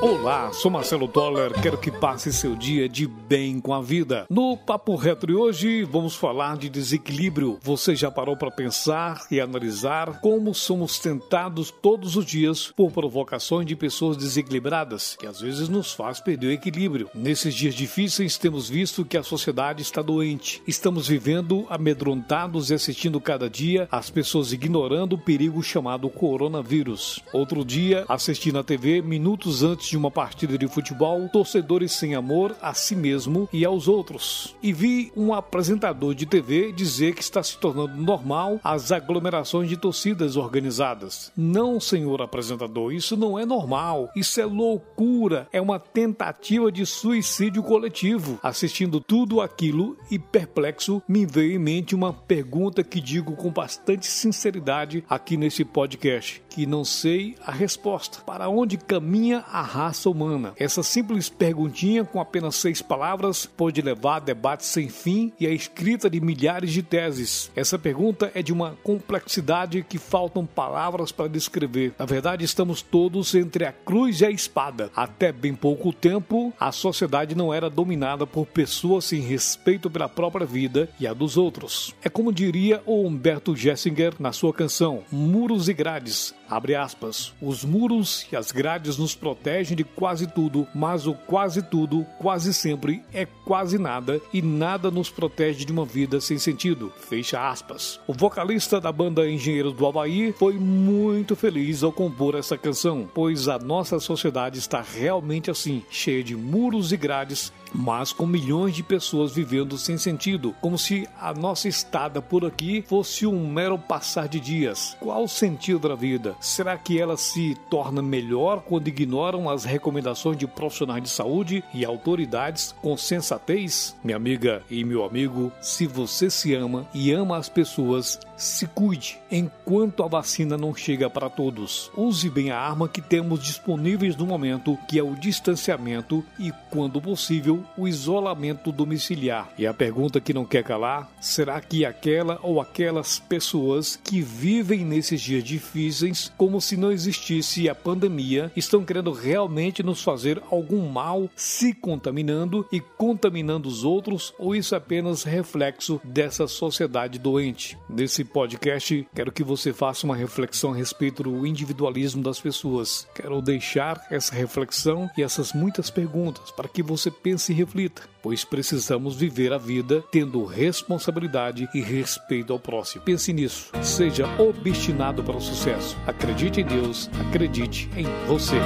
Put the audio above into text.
Olá, sou Marcelo Toller, quero que passe seu dia de bem com a vida. No Papo Reto de hoje, vamos falar de desequilíbrio. Você já parou para pensar e analisar como somos tentados todos os dias por provocações de pessoas desequilibradas, que às vezes nos faz perder o equilíbrio. Nesses dias difíceis, temos visto que a sociedade está doente. Estamos vivendo amedrontados e assistindo cada dia as pessoas ignorando o perigo chamado coronavírus. Outro dia, assisti na TV minutos antes de uma partida de futebol, torcedores sem amor a si mesmo e aos outros. E vi um apresentador de TV dizer que está se tornando normal as aglomerações de torcidas organizadas. Não, senhor apresentador, isso não é normal. Isso é loucura. É uma tentativa de suicídio coletivo. Assistindo tudo aquilo e perplexo, me veio em mente uma pergunta que digo com bastante sinceridade aqui nesse podcast, que não sei a resposta. Para onde caminha a raça humana. Essa simples perguntinha, com apenas seis palavras, pode levar a debates sem fim e a escrita de milhares de teses. Essa pergunta é de uma complexidade que faltam palavras para descrever. Na verdade, estamos todos entre a cruz e a espada. Até bem pouco tempo, a sociedade não era dominada por pessoas sem respeito pela própria vida e a dos outros. É como diria o Humberto Gessinger na sua canção Muros e Grades. Abre aspas. Os muros e as grades nos protegem de quase tudo, mas o quase tudo, quase sempre, é quase nada e nada nos protege de uma vida sem sentido. Fecha aspas. O vocalista da banda Engenheiros do Havaí foi muito feliz ao compor essa canção, pois a nossa sociedade está realmente assim, cheia de muros e grades mas com milhões de pessoas vivendo sem sentido, como se a nossa estada por aqui fosse um mero passar de dias. Qual o sentido da vida? Será que ela se torna melhor quando ignoram as recomendações de profissionais de saúde e autoridades com sensatez? Minha amiga e meu amigo, se você se ama e ama as pessoas, se cuide enquanto a vacina não chega para todos. Use bem a arma que temos disponíveis no momento, que é o distanciamento e, quando possível, o isolamento domiciliar. E a pergunta que não quer calar: será que aquela ou aquelas pessoas que vivem nesses dias difíceis como se não existisse a pandemia estão querendo realmente nos fazer algum mal, se contaminando e contaminando os outros, ou isso é apenas reflexo dessa sociedade doente? Nesse podcast, quero que você faça uma reflexão a respeito do individualismo das pessoas. Quero deixar essa reflexão e essas muitas perguntas para que você pense e reflita, pois precisamos viver a vida tendo responsabilidade e respeito ao próximo. Pense nisso. Seja obstinado para o sucesso. Acredite em Deus, acredite em você.